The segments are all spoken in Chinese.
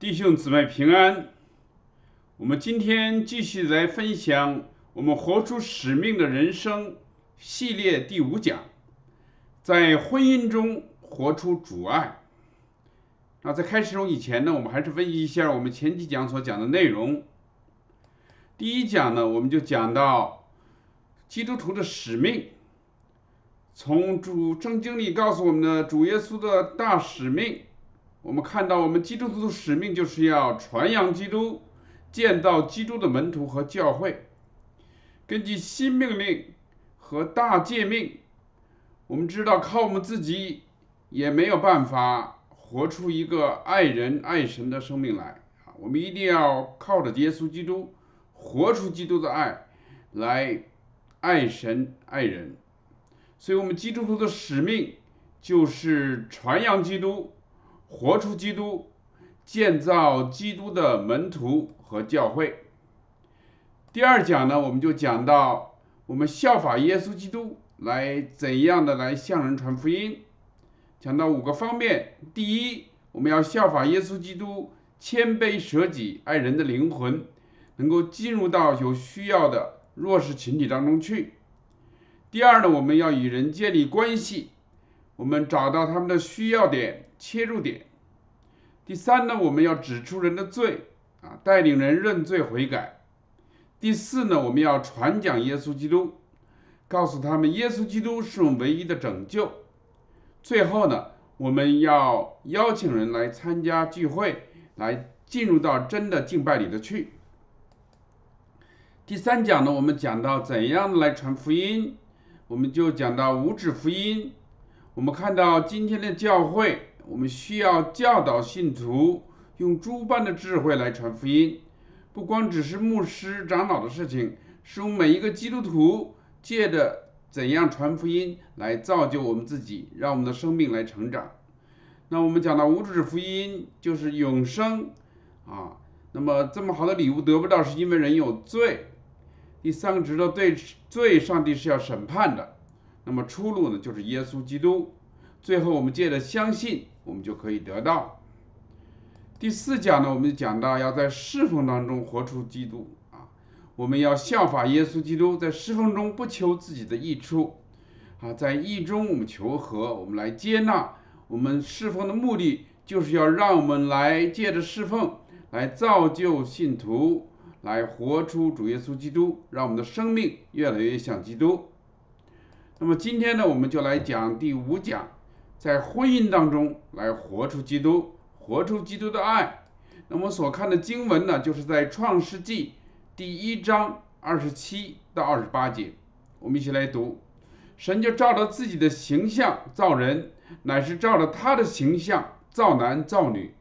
弟兄姊妹平安。我们今天继续来分享我们活出使命的人生系列第五讲，在婚姻中活出主爱。那在开始中以前呢，我们还是分析一下我们前几讲所讲的内容。第一讲呢，我们就讲到基督徒的使命，从主圣经里告诉我们的主耶稣的大使命。我们看到，我们基督徒的使命就是要传扬基督，建造基督的门徒和教会。根据新命令和大诫命，我们知道靠我们自己也没有办法活出一个爱人爱神的生命来啊！我们一定要靠着耶稣基督，活出基督的爱，来爱神爱人。所以，我们基督徒的使命就是传扬基督。活出基督，建造基督的门徒和教会。第二讲呢，我们就讲到我们效法耶稣基督，来怎样的来向人传福音。讲到五个方面：第一，我们要效法耶稣基督，谦卑舍己，爱人的灵魂，能够进入到有需要的弱势群体当中去；第二呢，我们要与人建立关系，我们找到他们的需要点。切入点。第三呢，我们要指出人的罪啊，带领人认罪悔改。第四呢，我们要传讲耶稣基督，告诉他们耶稣基督是我们唯一的拯救。最后呢，我们要邀请人来参加聚会，来进入到真的敬拜里的去。第三讲呢，我们讲到怎样来传福音，我们就讲到五指福音。我们看到今天的教会。我们需要教导信徒用诸般的智慧来传福音，不光只是牧师长老的事情，是我们每一个基督徒借着怎样传福音来造就我们自己，让我们的生命来成长。那我们讲到无主福音就是永生啊，那么这么好的礼物得不到，是因为人有罪。第三个知道对罪，上帝是要审判的。那么出路呢，就是耶稣基督。最后我们借着相信。我们就可以得到。第四讲呢，我们就讲到要在侍奉当中活出基督啊，我们要效法耶稣基督，在侍奉中不求自己的益处啊，在义中我们求和，我们来接纳。我们侍奉的目的就是要让我们来借着侍奉来造就信徒，来活出主耶稣基督，让我们的生命越来越像基督。那么今天呢，我们就来讲第五讲。在婚姻当中来活出基督，活出基督的爱。那么所看的经文呢，就是在创世纪第一章二十七到二十八节。我们一起来读：神就照着自己的形象造人，乃是照着他的形象造男造女。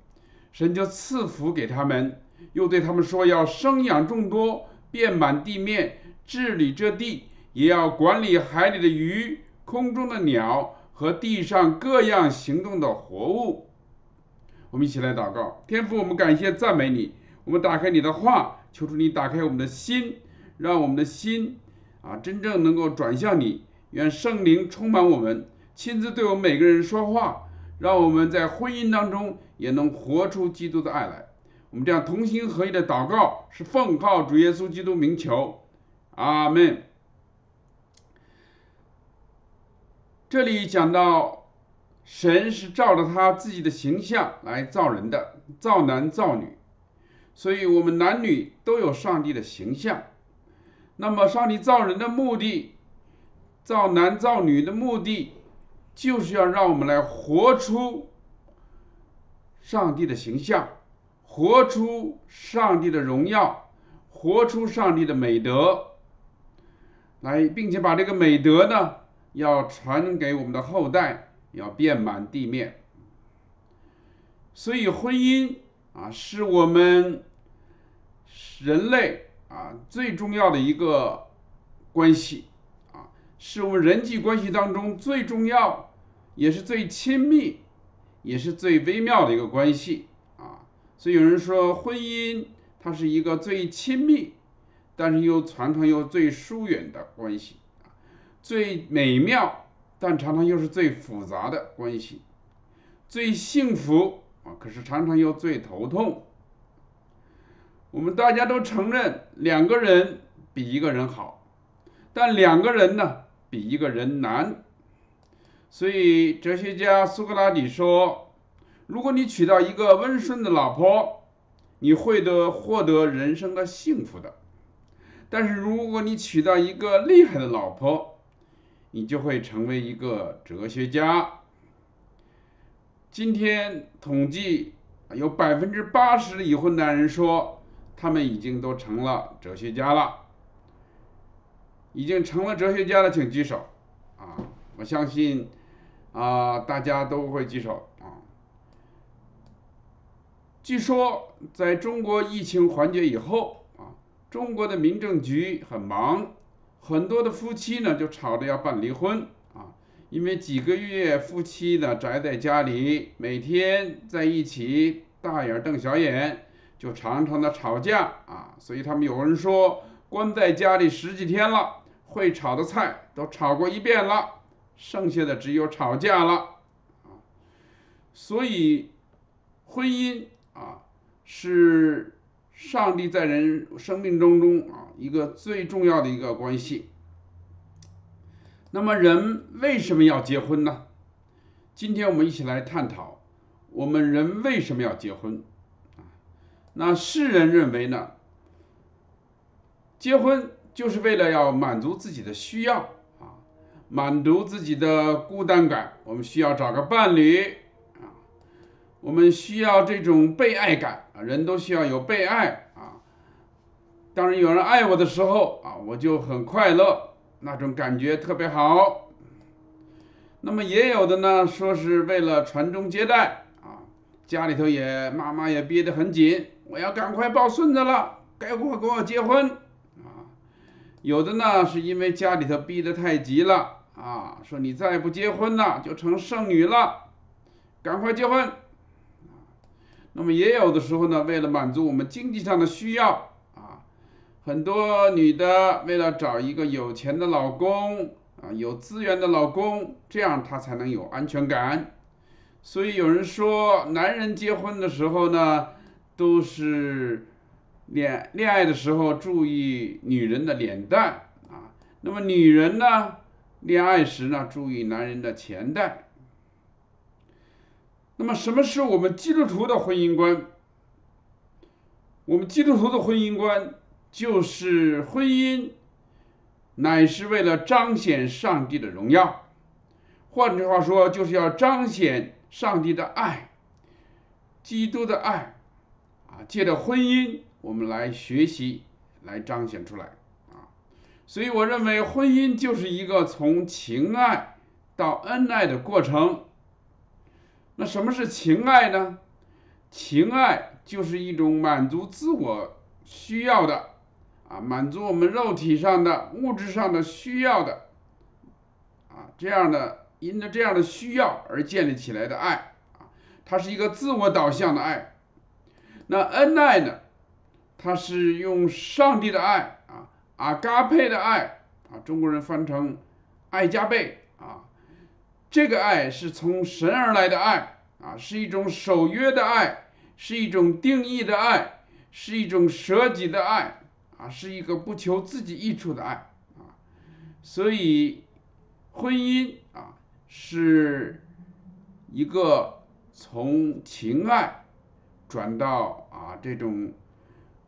神就赐福给他们，又对他们说：要生养众多，遍满地面，治理这地，也要管理海里的鱼，空中的鸟。和地上各样行动的活物，我们一起来祷告。天父，我们感谢赞美你。我们打开你的话，求主你打开我们的心，让我们的心啊真正能够转向你。愿圣灵充满我们，亲自对我们每个人说话，让我们在婚姻当中也能活出基督的爱来。我们这样同心合一的祷告，是奉靠主耶稣基督名求，阿门。这里讲到，神是照着他自己的形象来造人的，造男造女，所以我们男女都有上帝的形象。那么，上帝造人的目的，造男造女的目的，就是要让我们来活出上帝的形象，活出上帝的荣耀，活出上帝的美德，来，并且把这个美德呢。要传给我们的后代，要遍满地面。所以婚姻啊，是我们人类啊最重要的一个关系啊，是我们人际关系当中最重要，也是最亲密，也是最微妙的一个关系啊。所以有人说，婚姻它是一个最亲密，但是又常常又最疏远的关系。最美妙，但常常又是最复杂的关系；最幸福啊，可是常常又最头痛。我们大家都承认两个人比一个人好，但两个人呢比一个人难。所以哲学家苏格拉底说：“如果你娶到一个温顺的老婆，你会得获得人生的幸福的；但是如果你娶到一个厉害的老婆，你就会成为一个哲学家。”今天统计有百分之八十的已婚男人说，他们已经都成了哲学家了。已经成了哲学家的，请举手。啊，我相信。啊，大家都会举手啊。据说，在中国疫情缓解以后啊，中国的民政局很忙，很多的夫妻呢就吵着要办离婚啊，因为几个月夫妻呢宅在家里，每天在一起大眼瞪小眼，就常常的吵架啊，所以他们有人说，关在家里十几天了，会炒的菜都炒过一遍了。剩下的只有吵架了，啊，所以婚姻啊是上帝在人生命当中啊一个最重要的一个关系。那么人为什么要结婚呢？今天我们一起来探讨，我们人为什么要结婚？啊，那世人认为呢，结婚就是为了要满足自己的需要啊。满足自己的孤单感，我们需要找个伴侣啊，我们需要这种被爱感人都需要有被爱啊。当然有人爱我的时候啊，我就很快乐，那种感觉特别好。那么也有的呢，说是为了传宗接代啊，家里头也妈妈也憋得很紧，我要赶快抱孙子了，该我跟我结婚啊。有的呢，是因为家里头逼得太急了。啊，说你再不结婚呢，就成剩女了，赶快结婚。那么也有的时候呢，为了满足我们经济上的需要啊，很多女的为了找一个有钱的老公啊，有资源的老公，这样她才能有安全感。所以有人说，男人结婚的时候呢，都是恋恋爱的时候注意女人的脸蛋啊，那么女人呢？恋爱时呢，注意男人的钱袋。那么，什么是我们基督徒的婚姻观？我们基督徒的婚姻观就是婚姻乃是为了彰显上帝的荣耀。换句话说，就是要彰显上帝的爱，基督的爱啊，借着婚姻，我们来学习，来彰显出来啊。所以，我认为婚姻就是一个从情爱到恩爱的过程。那什么是情爱呢？情爱就是一种满足自我需要的，啊，满足我们肉体上的、物质上的需要的，啊，这样的因着这样的需要而建立起来的爱，啊，它是一个自我导向的爱。那恩爱呢？它是用上帝的爱啊。阿嘎佩的爱啊，中国人翻成爱加倍啊，这个爱是从神而来的爱啊，是一种守约的爱，是一种定义的爱，是一种舍己的爱啊，是一个不求自己益处的爱啊，所以婚姻啊是一个从情爱转到啊这种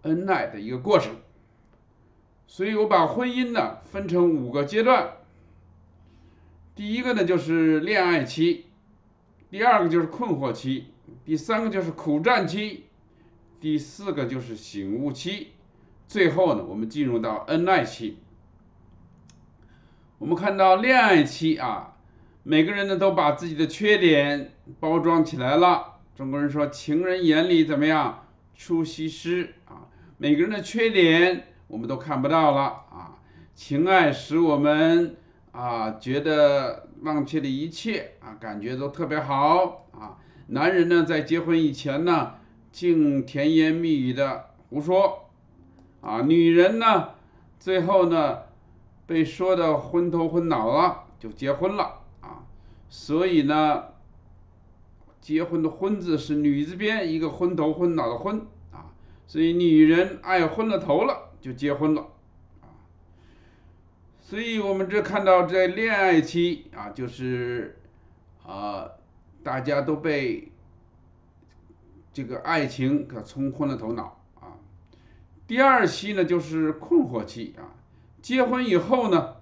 恩爱的一个过程。所以我把婚姻呢分成五个阶段。第一个呢就是恋爱期，第二个就是困惑期，第三个就是苦战期，第四个就是醒悟期，最后呢我们进入到恩爱期。我们看到恋爱期啊，每个人呢都把自己的缺点包装起来了。中国人说情人眼里怎么样出西施啊，每个人的缺点。我们都看不到了啊！情爱使我们啊觉得忘却了一切啊，感觉都特别好啊。男人呢，在结婚以前呢，竟甜言蜜语的胡说啊；女人呢，最后呢，被说的昏头昏脑了，就结婚了啊。所以呢，结婚的婚字是女字边一个昏头昏脑的昏啊，所以女人爱昏了头了就结婚了。所以我们这看到在恋爱期啊，就是啊，大家都被这个爱情给冲昏了头脑啊。第二期呢就是困惑期啊，结婚以后呢，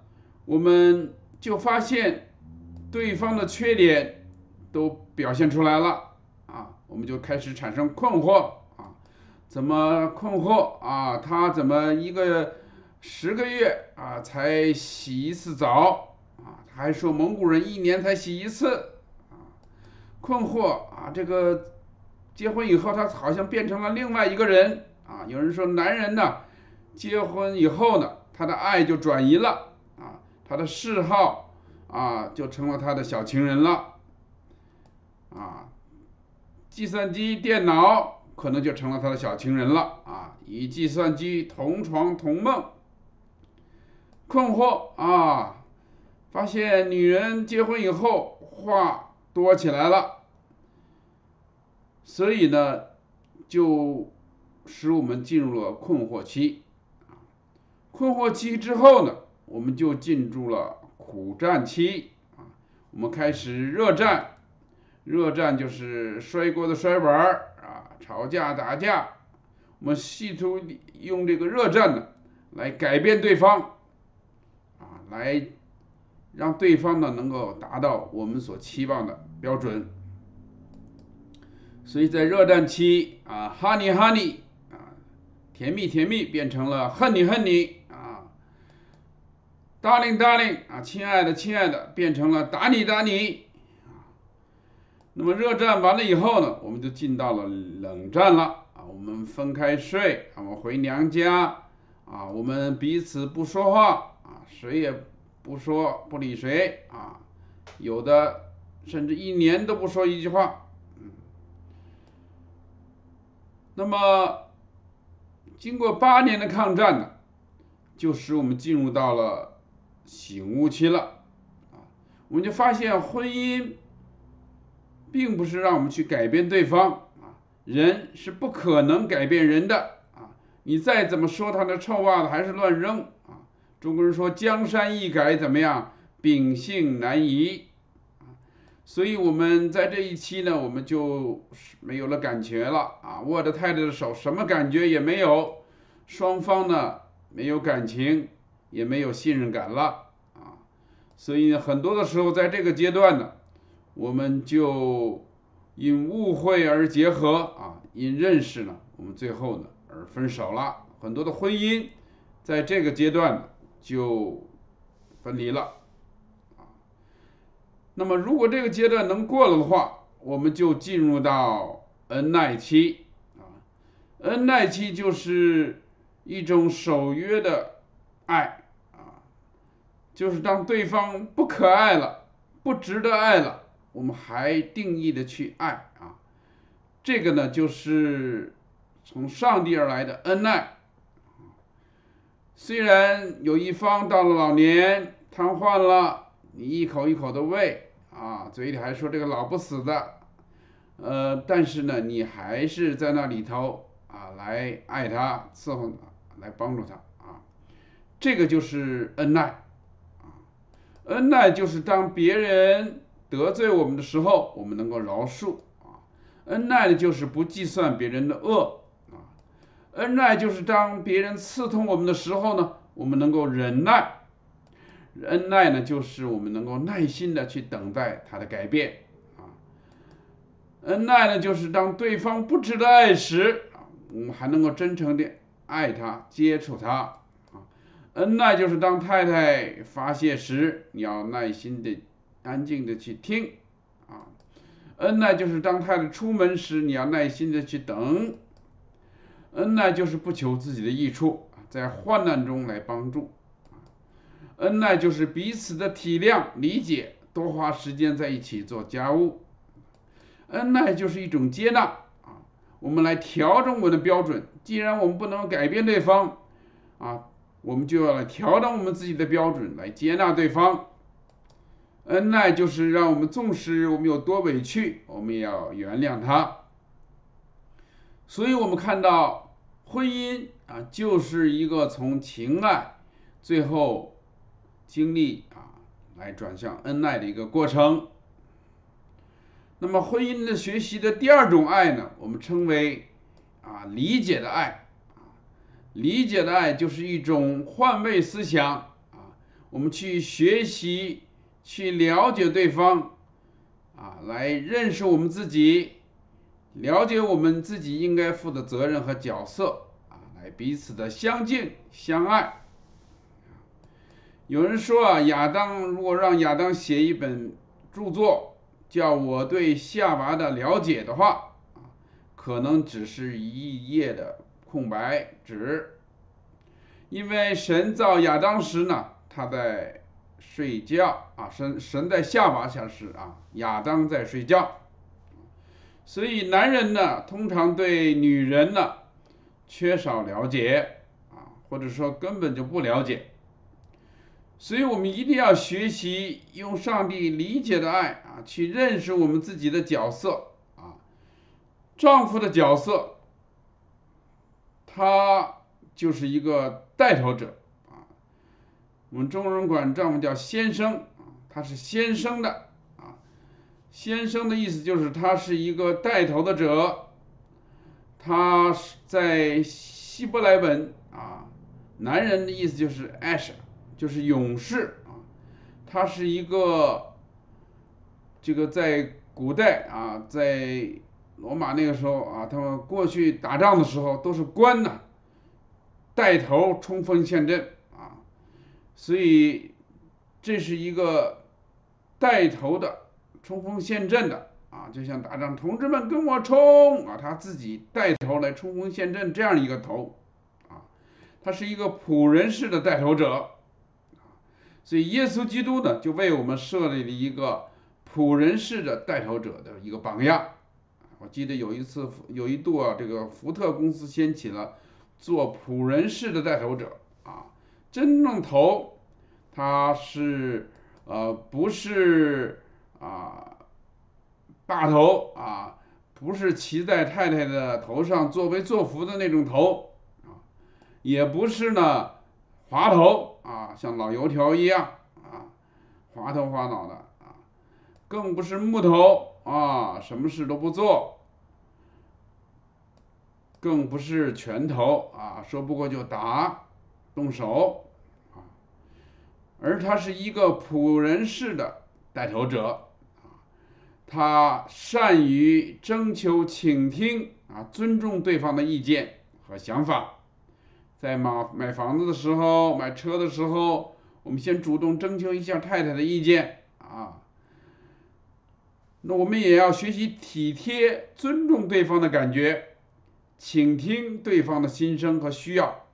我们就发现对方的缺点。都表现出来了啊，我们就开始产生困惑啊，怎么困惑啊？他怎么一个十个月啊才洗一次澡啊？他还说蒙古人一年才洗一次啊，困惑啊！这个结婚以后他好像变成了另外一个人啊。有人说男人呢，结婚以后呢，他的爱就转移了啊，他的嗜好啊就成了他的小情人了。啊，计算机、电脑可能就成了他的小情人了啊！与计算机同床同梦，困惑啊！发现女人结婚以后话多起来了，所以呢，就使我们进入了困惑期。困惑期之后呢，我们就进入了苦战期啊！我们开始热战。热战就是摔锅的摔碗儿啊，吵架打架，我们试图用这个热战呢来改变对方，来让对方呢能够达到我们所期望的标准。所以在热战期啊，honey honey 啊，甜蜜甜蜜变成了恨你恨你啊，darling darling 啊，亲爱的亲爱的变成了打你打你。那么热战完了以后呢，我们就进到了冷战了啊。我们分开睡，我们回娘家啊，我们彼此不说话啊，谁也不说不理谁啊，有的甚至一年都不说一句话。嗯，那么经过八年的抗战呢，就使我们进入到了醒悟期了啊，我们就发现婚姻。并不是让我们去改变对方啊，人是不可能改变人的啊，你再怎么说他的臭袜子还是乱扔。中国人说江山易改，怎么样？秉性难移啊。所以我们在这一期呢，我们就没有了感觉了啊，握着太太的手，什么感觉也没有，双方呢没有感情，也没有信任感了啊。所以很多的时候，在这个阶段呢。我们就因误会而结合啊，因认识呢，我们最后呢而分手了。很多的婚姻在这个阶段呢就分离了啊。那么如果这个阶段能过了的话，我们就进入到恩爱期啊。恩爱期就是一种守约的爱啊，就是当对方不可爱了，不值得爱了。我们还定义的去爱啊，这个呢就是从上帝而来的恩爱。虽然有一方到了老年瘫痪了，你一口一口的喂啊，嘴里还说这个老不死的，呃，但是呢，你还是在那里头啊来爱他，伺候他，来帮助他啊，这个就是恩爱啊，恩爱就是当别人。得罪我们的时候，我们能够饶恕啊；恩爱的就是不计算别人的恶；恩爱就是当别人刺痛我们的时候呢，我们能够忍耐；恩爱呢，就是我们能够耐心的去等待他的改变啊；恩爱呢，就是当对方不值得爱时啊，我们还能够真诚的爱他、接触他啊；恩爱就是当太太发泄时，你要耐心的。安静的去听，啊，恩爱就是当太太出门时，你要耐心的去等。恩爱就是不求自己的益处，在患难中来帮助。恩爱就是彼此的体谅、理解，多花时间在一起做家务。恩爱就是一种接纳，啊，我们来调整我们的标准。既然我们不能改变对方，啊，我们就要来调整我们自己的标准，来接纳对方。恩爱就是让我们纵使我们有多委屈，我们也要原谅他。所以我们看到婚姻啊，就是一个从情爱最后经历啊，来转向恩爱的一个过程。那么婚姻的学习的第二种爱呢，我们称为啊理解的爱。理解的爱就是一种换位思想啊，我们去学习、去了解对方啊，来认识我们自己。了解我们自己应该负的责任和角色啊，来彼此的相敬相爱。有人说啊，亚当如果让亚当写一本著作，叫我对夏娃的了解的话啊，可能只是一页的空白纸。因为神造亚当时呢，他在睡觉啊，神神在夏娃下时啊，亚当在睡觉。所以，男人呢，通常对女人呢缺少了解啊，或者说根本就不了解。所以我们一定要学习用上帝理解的爱啊，去认识我们自己的角色啊。丈夫的角色，他就是一个带头者啊。我们中国人管丈夫叫先生啊，他是先生的。先生的意思就是他是一个带头的者，他在希伯来文啊，男人的意思就是 ash，就是勇士啊，他是一个这个在古代啊，在罗马那个时候啊，他们过去打仗的时候都是官呐，带头冲锋陷阵啊，所以这是一个带头的。冲锋陷阵的啊，就像打仗，同志们跟我冲啊！他自己带头来冲锋陷阵，这样一个头啊，他是一个仆人式的带头者。所以耶稣基督呢，就为我们设立了一个仆人式的带头者的一个榜样。我记得有一次，有一度啊，这个福特公司掀起了做仆人式的带头者啊，真正头他是呃不是。啊，大头啊，不是骑在太太的头上作威作福的那种头啊，也不是呢滑头啊，像老油条一样啊，滑头滑脑的啊，更不是木头啊，什么事都不做，更不是拳头啊，说不过就打，动手啊，而他是一个仆人式的带头者。他善于征求、倾听啊，尊重对方的意见和想法。在买买房子的时候、买车的时候，我们先主动征求一下太太的意见啊。那我们也要学习体贴、尊重对方的感觉，倾听对方的心声和需要。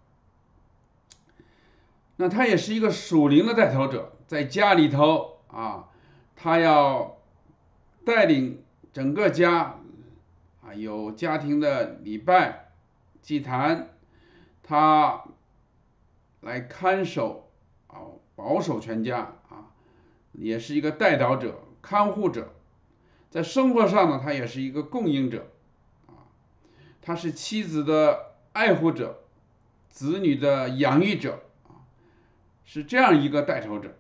那他也是一个属灵的带头者，在家里头啊，他要。带领整个家啊，有家庭的礼拜、祭坛，他来看守啊，保守全家啊，也是一个带导者、看护者。在生活上呢，他也是一个供应者啊，他是妻子的爱护者，子女的养育者啊，是这样一个带头者。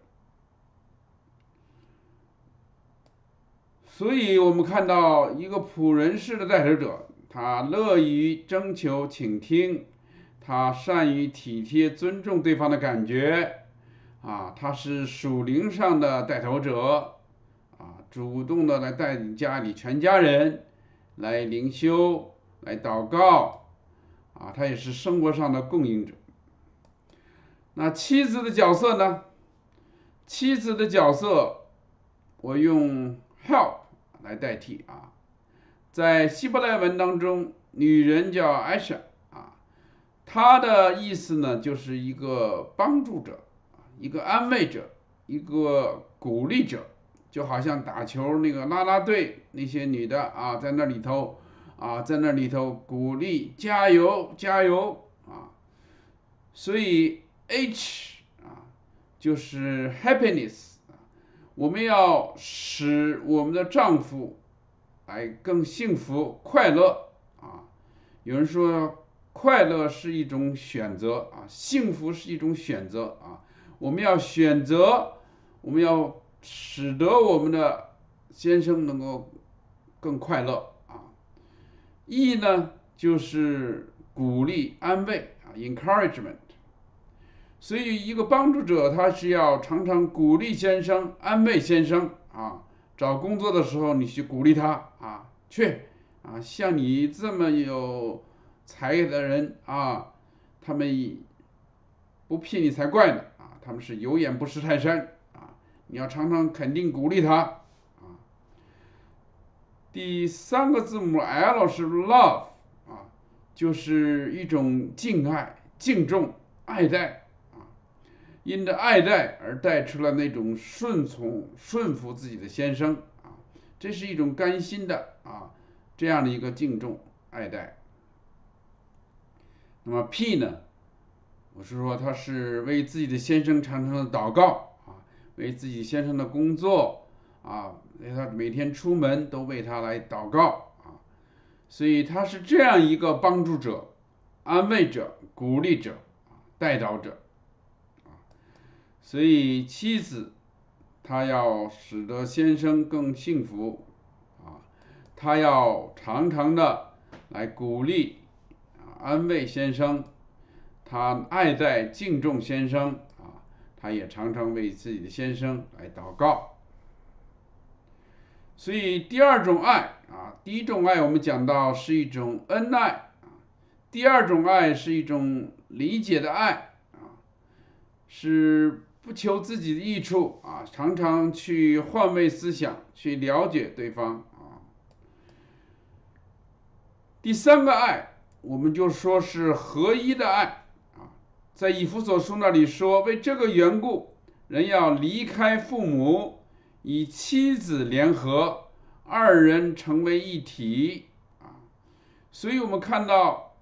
所以我们看到一个仆人式的带头者，他乐于征求、倾听，他善于体贴、尊重对方的感觉，啊，他是属灵上的带头者，啊，主动的来带领家里全家人来灵修、来祷告，啊，他也是生活上的供应者。那妻子的角色呢？妻子的角色，我用 help。来代替啊，在希伯来文当中，女人叫艾莎啊，她的意思呢就是一个帮助者，一个安慰者，一个鼓励者，就好像打球那个啦啦队那些女的啊，在那里头啊，在那里头鼓励加油加油啊，所以 H 啊就是 happiness，我们要使我们的丈夫哎更幸福快乐啊。有人说，快乐是一种选择啊，幸福是一种选择啊。我们要选择，我们要使得我们的先生能够更快乐啊。E 呢，就是鼓励、安慰啊，encouragement。所以，一个帮助者他是要常常鼓励先生、安慰先生啊。找工作的时候，你去鼓励他啊，去啊，像你这么有才的人啊，他们不聘你才怪呢啊，他们是有眼不识泰山啊，你要常常肯定鼓励他啊。第三个字母 L 是 love 啊，就是一种敬爱、敬重、爱戴。因着爱戴而带出了那种顺从、顺服自己的先生啊，这是一种甘心的啊，这样的一个敬重、爱戴。那么 P 呢？我是说他是为自己的先生常常的祷告啊，为自己先生的工作啊，为他每天出门都为他来祷告啊，所以他是这样一个帮助者、安慰者、鼓励者、带导者。所以妻子，她要使得先生更幸福，啊，她要常常的来鼓励、安慰先生，她爱戴、敬重先生，啊，她也常常为自己的先生来祷告。所以第二种爱，啊，第一种爱我们讲到是一种恩爱，啊，第二种爱是一种理解的爱，啊，是。不求自己的益处啊，常常去换位思想，去了解对方啊。第三个爱，我们就说是合一的爱啊。在以弗所书那里说，为这个缘故，人要离开父母，与妻子联合，二人成为一体啊。所以我们看到，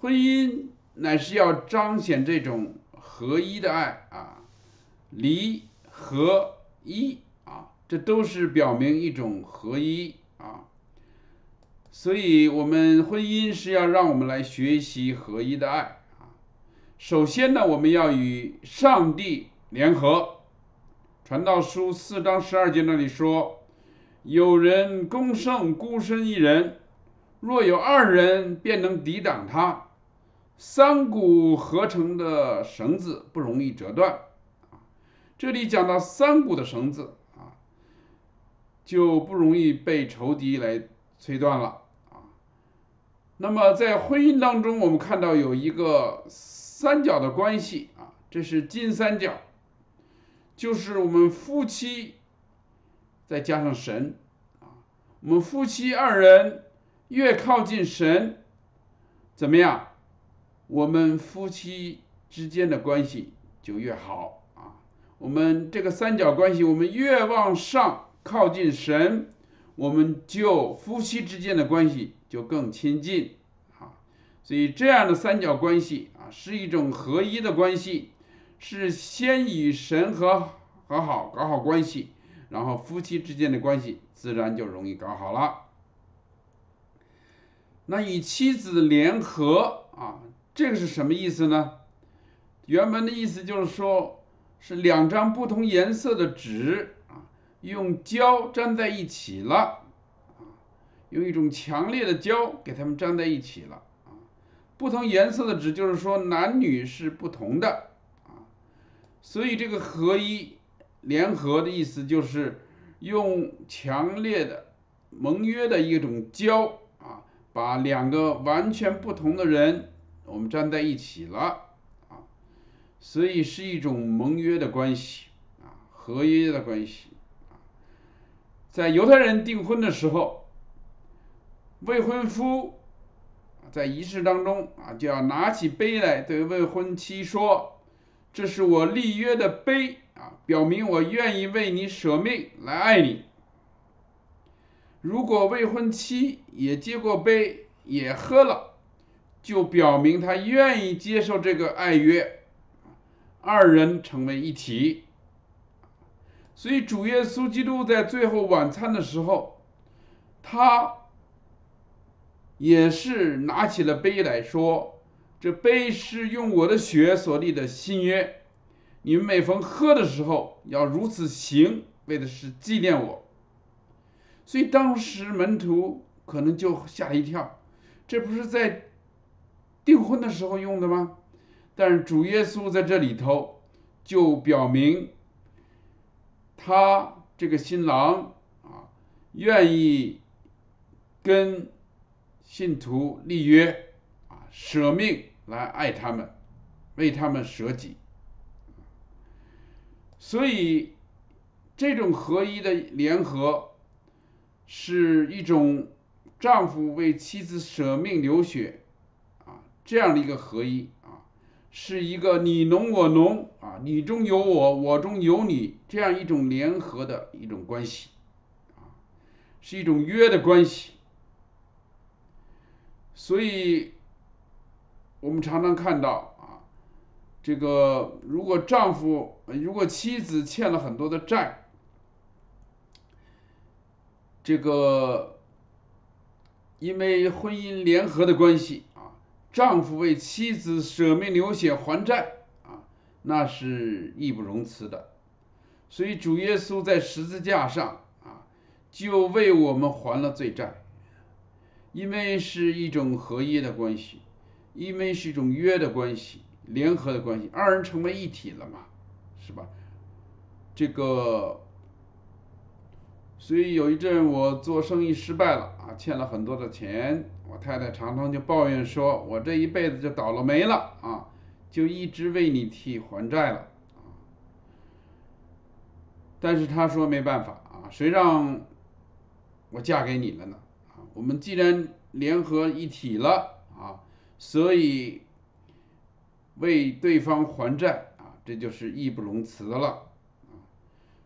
婚姻乃是要彰显这种。合一的爱啊，离合一啊，这都是表明一种合一啊。所以，我们婚姻是要让我们来学习合一的爱啊。首先呢，我们要与上帝联合。传道书四章十二节那里说：“有人攻胜孤身一人，若有二人，便能抵挡他。”三股合成的绳子不容易折断，啊，这里讲到三股的绳子啊，就不容易被仇敌来摧断了啊。那么在婚姻当中，我们看到有一个三角的关系啊，这是金三角，就是我们夫妻再加上神啊，我们夫妻二人越靠近神，怎么样？我们夫妻之间的关系就越好啊！我们这个三角关系，我们越往上靠近神，我们就夫妻之间的关系就更亲近啊！所以这样的三角关系啊，是一种合一的关系，是先与神和和好搞好关系，然后夫妻之间的关系自然就容易搞好了。那与妻子联合啊。这个是什么意思呢？原文的意思就是说，是两张不同颜色的纸啊，用胶粘在一起了啊，用一种强烈的胶给它们粘在一起了啊。不同颜色的纸就是说男女是不同的啊，所以这个合一联合的意思就是用强烈的盟约的一种胶啊，把两个完全不同的人。我们站在一起了啊，所以是一种盟约的关系啊，合约的关系啊。在犹太人订婚的时候，未婚夫在仪式当中啊，就要拿起杯来对未婚妻说：“这是我立约的杯啊，表明我愿意为你舍命来爱你。”如果未婚妻也接过杯，也喝了。就表明他愿意接受这个爱约，二人成为一体。所以主耶稣基督在最后晚餐的时候，他也是拿起了杯来说：“这杯是用我的血所立的新约，你们每逢喝的时候要如此行，为的是纪念我。”所以当时门徒可能就吓了一跳，这不是在订婚的时候用的吗？但是主耶稣在这里头就表明，他这个新郎啊，愿意跟信徒立约啊，舍命来爱他们，为他们舍己。所以这种合一的联合，是一种丈夫为妻子舍命流血这样的一个合一啊。是一个你侬我侬啊，你中有我，我中有你，这样一种联合的一种关系，啊，是一种约的关系。所以，我们常常看到啊，这个如果丈夫如果妻子欠了很多的债，这个因为婚姻联合的关系。丈夫为妻子舍命流血还债啊，那是义不容辞的。所以主耶稣在十字架上啊，就为我们还了罪债。因为是一种合一的关系，因为是一种约的关系、联合的关系，二人成为一体了嘛，是吧？这个。所以有一阵我做生意失败了啊，欠了很多的钱，我太太常常就抱怨说，我这一辈子就倒了霉了啊，就一直为你替还债了啊。但是她说没办法啊，谁让我嫁给你了呢？啊，我们既然联合一体了啊，所以为对方还债啊，这就是义不容辞了。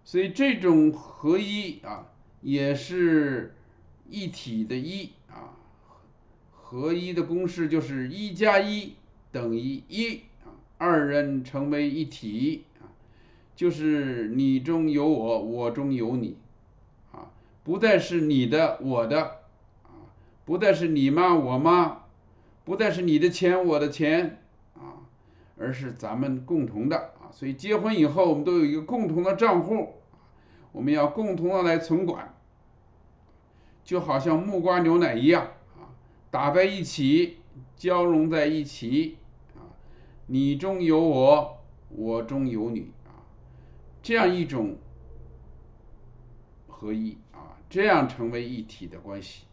所以这种合一啊，也是一体的“一”啊，合一的公式就是一加一等于一啊，二人成为一体啊，就是你中有我，我中有你啊，不再是你的我的啊，不再是你妈我妈，不再是你的钱我的钱啊，而是咱们共同的所以结婚以后我们都有一个共同的账户。我们要共同的来存管，就好像木瓜牛奶一样啊，打在一起，交融在一起啊，你中有我，我中有你啊，这样一种合一啊，这样成为一体的关系。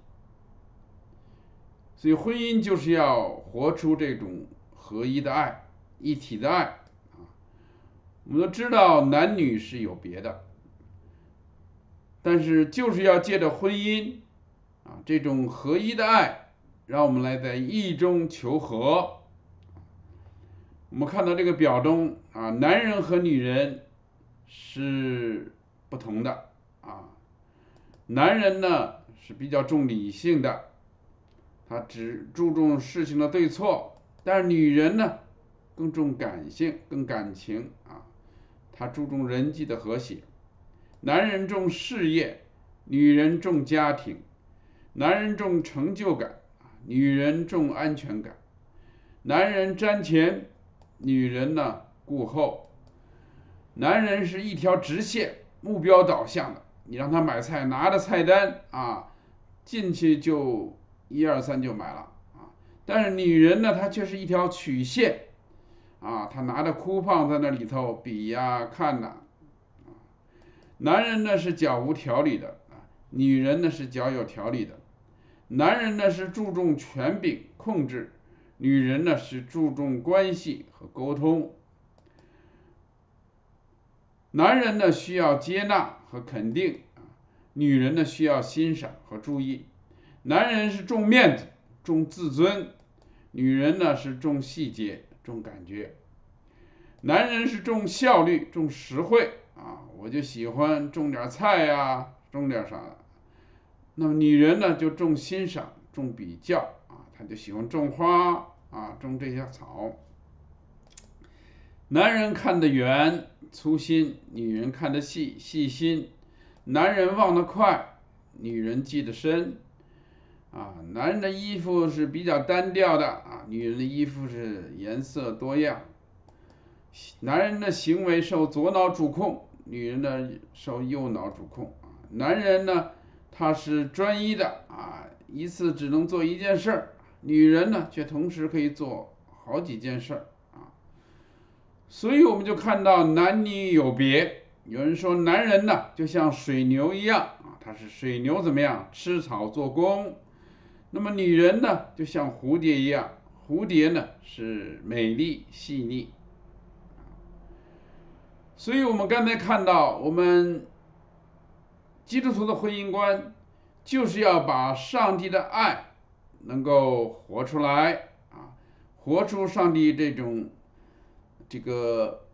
所以婚姻就是要活出这种合一的爱，一体的爱。我们都知道男女是有别的。但是就是要借着婚姻，啊，这种合一的爱，让我们来在意中求和。我们看到这个表中啊，男人和女人是不同的啊。男人呢是比较重理性的，他只注重事情的对错；但是女人呢更重感性、更感情啊，他注重人际的和谐。男人重事业，女人重家庭；男人重成就感，女人重安全感；男人瞻前，女人呢顾后。男人是一条直线，目标导向的。你让他买菜，拿着菜单啊，进去就一二三就买了啊。但是女人呢，她却是一条曲线，啊，他拿着箍棒在那里头比呀看呐。男人呢是脚无条理的啊，女人呢是脚有条理的。男人呢是注重权柄控制，女人呢是注重关系和沟通。男人呢需要接纳和肯定，女人呢需要欣赏和注意。男人是重面子重自尊，女人呢是重细节重感觉。男人是重效率重实惠。啊，我就喜欢种点菜呀，种点啥。那么女人呢，就重欣赏，重比较啊，她就喜欢种花啊，种这些草。男人看得远，粗心；女人看得细，细心。男人忘得快，女人记得深。啊，男人的衣服是比较单调的啊，女人的衣服是颜色多样。男人的行为受左脑主控，女人呢受右脑主控。啊，男人呢他是专一的啊，一次只能做一件事儿；女人呢却同时可以做好几件事儿啊。所以我们就看到男女有别。有人说男人呢就像水牛一样啊，他是水牛怎么样吃草做工。那么女人呢就像蝴蝶一样，蝴蝶呢是美丽细腻。所以我们刚才看到，我们基督徒的婚姻观就是要把上帝的爱能够活出来啊，活出上帝这种。这个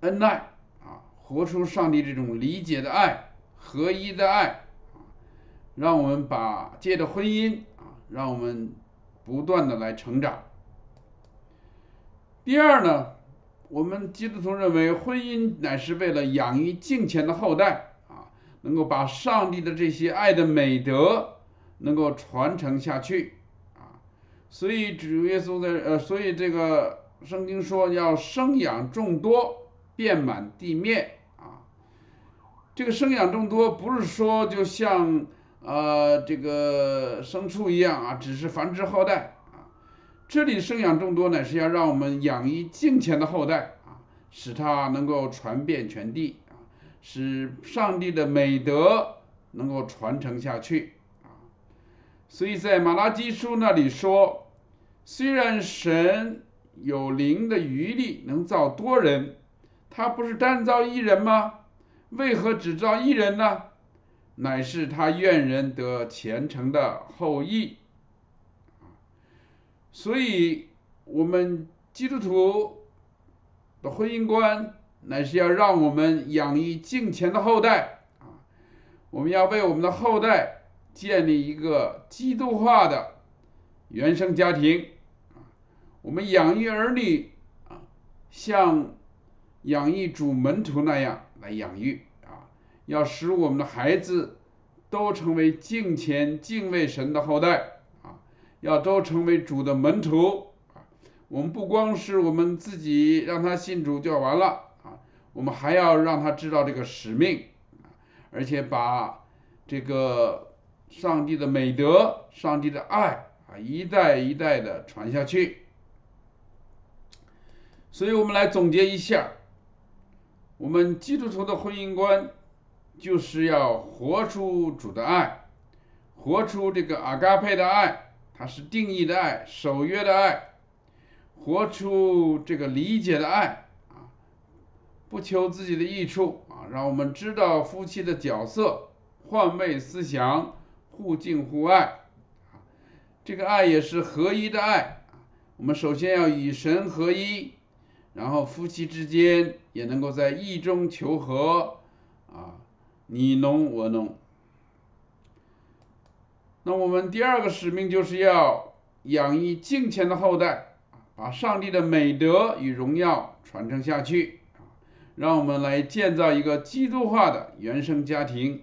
恩爱啊，活出上帝这种理解的爱、合一的爱，让我们把借着婚姻，让我们不断的来成长。第二呢，我们基督徒认为婚姻乃是为了养育敬虔的后代啊，能够把上帝的这些爱的美德能够传承下去啊，所以主耶稣的呃，所以这个。圣经说要生养众多，遍满地面啊。这个生养众多不是说就像呃这个牲畜一样啊，只是繁殖后代啊。这里生养众多呢，是要让我们养育敬虔的后代啊，使它能够传遍全地啊，使上帝的美德能够传承下去啊。所以在马拉基书那里说，虽然神。有灵的余力能造多人，他不是单造一人吗？为何只造一人呢？乃是他愿人得虔诚的后裔。所以，我们基督徒的婚姻观乃是要让我们养育敬虔的后代啊！我们要为我们的后代建立一个基督化的原生家庭。我们养育儿女啊，像养育主门徒那样来养育，要使我们的孩子都成为敬虔敬畏神的后代啊，要都成为主的门徒啊。我们不光是我们自己让他信主就完了啊，我们还要让他知道这个使命，而且把这个上帝的美德、上帝的爱啊，一代一代的传下去。所以我们来总结一下，我们基督徒的婚姻观，就是要活出主的爱，活出这个阿嘎佩的爱，它是定义的爱、守约的爱，活出这个理解的爱啊，不求自己的益处啊，让我们知道夫妻的角色，换位思想，互敬互爱。这个爱也是合一的爱我们首先要与神合一。然后夫妻之间也能够在意中求和，你侬我侬。那我们第二个使命就是要养育敬虔的后代，把上帝的美德与荣耀传承下去，让我们来建造一个基督化的原生家庭，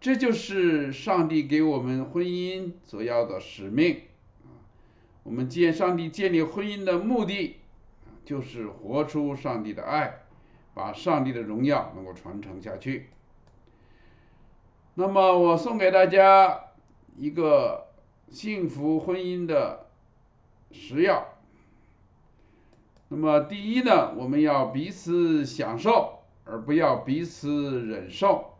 这就是上帝给我们婚姻所要的使命，我们建上帝建立婚姻的目的。就是活出上帝的爱，把上帝的荣耀能够传承下去。那么，我送给大家一个幸福婚姻的食药。那么，第一呢，我们要彼此享受，而不要彼此忍受；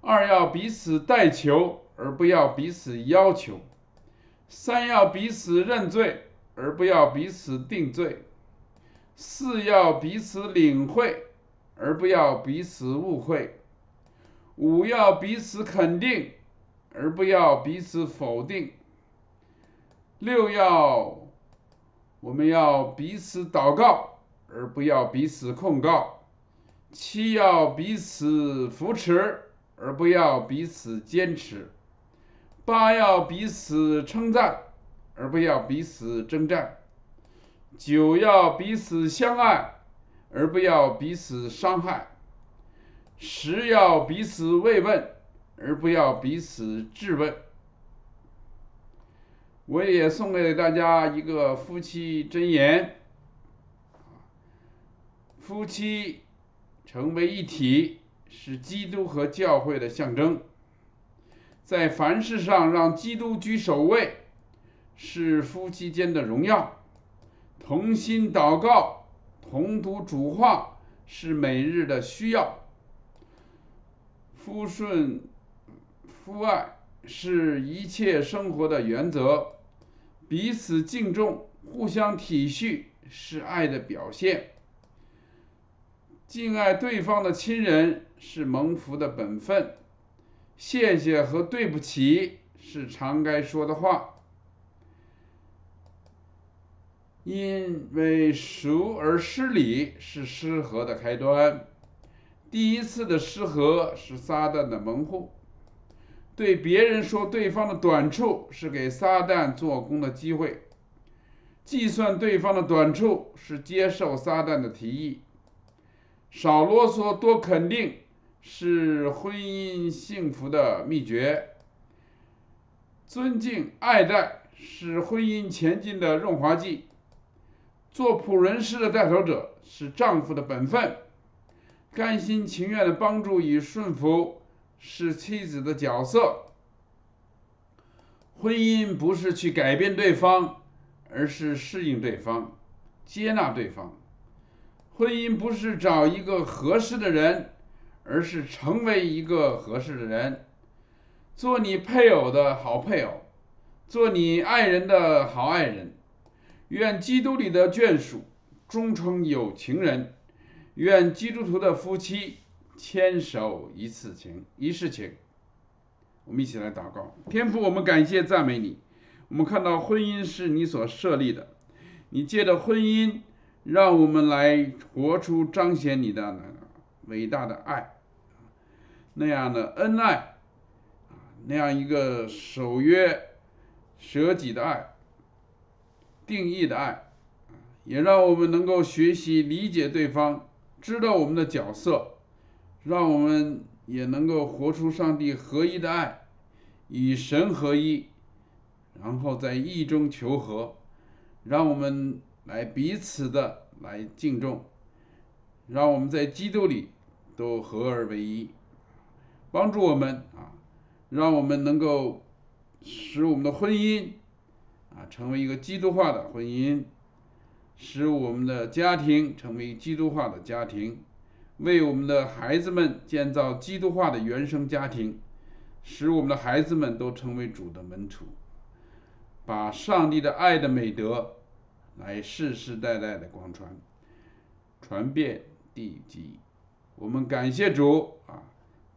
二要彼此代求，而不要彼此要求；三要彼此认罪，而不要彼此定罪。四要彼此领会，而不要彼此误会；五要彼此肯定，而不要彼此否定；六要我们要彼此祷告，而不要彼此控告；七要彼此扶持，而不要彼此坚持；八要彼此称赞，而不要彼此征战。九要彼此相爱，而不要彼此伤害；时要彼此慰问，而不要彼此质问。我也送给大家一个夫妻箴言：夫妻成为一体，是基督和教会的象征。在凡事上让基督居首位，是夫妻间的荣耀；同心祷告、同读主话，是每日的需要；夫顺夫爱，是一切生活的原则；彼此敬重、互相体恤，是爱的表现；敬爱对方的亲人，是蒙福的本分。谢谢和对不起是常该说的话，因为熟而失礼是失和的开端。第一次的失和是撒旦的门户，对别人说对方的短处是给撒旦做工的机会，计算对方的短处是接受撒旦的提议，少啰嗦多肯定。是婚姻幸福的秘诀。尊敬爱戴是婚姻前进的润滑剂。做仆人式的带头者是丈夫的本分。甘心情愿的帮助与顺服是妻子的角色。婚姻不是去改变对方，而是适应对方，接纳对方。婚姻不是找一个合适的人。而是成为一个合适的人，做你配偶的好配偶，做你爱人的好爱人。愿基督里的眷属终成有情人，愿基督徒的夫妻牵手一次情一世情。我们一起来祷告，天父，我们感谢赞美你。我们看到婚姻是你所设立的，你借着婚姻，让我们来活出彰显你的。伟大的爱，那样的恩爱，那样一个守约、舍己的爱，定义的爱，也让我们能够学习理解对方，知道我们的角色，让我们也能够活出上帝合一的爱，与神合一，然后在义中求和，让我们来彼此的来敬重，让我们在基督里。都合而为一，帮助我们啊，让我们能够使我们的婚姻啊成为一个基督化的婚姻，使我们的家庭成为基督化的家庭，为我们的孩子们建造基督化的原生家庭，使我们的孩子们都成为主的门徒，把上帝的爱的美德来世世代代的广传，传遍地极。我们感谢主啊，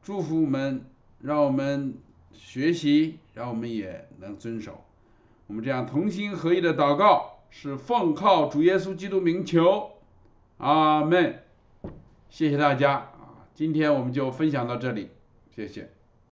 祝福我们，让我们学习，让我们也能遵守。我们这样同心合一的祷告，是奉靠主耶稣基督名求，阿门。谢谢大家啊，今天我们就分享到这里，谢谢。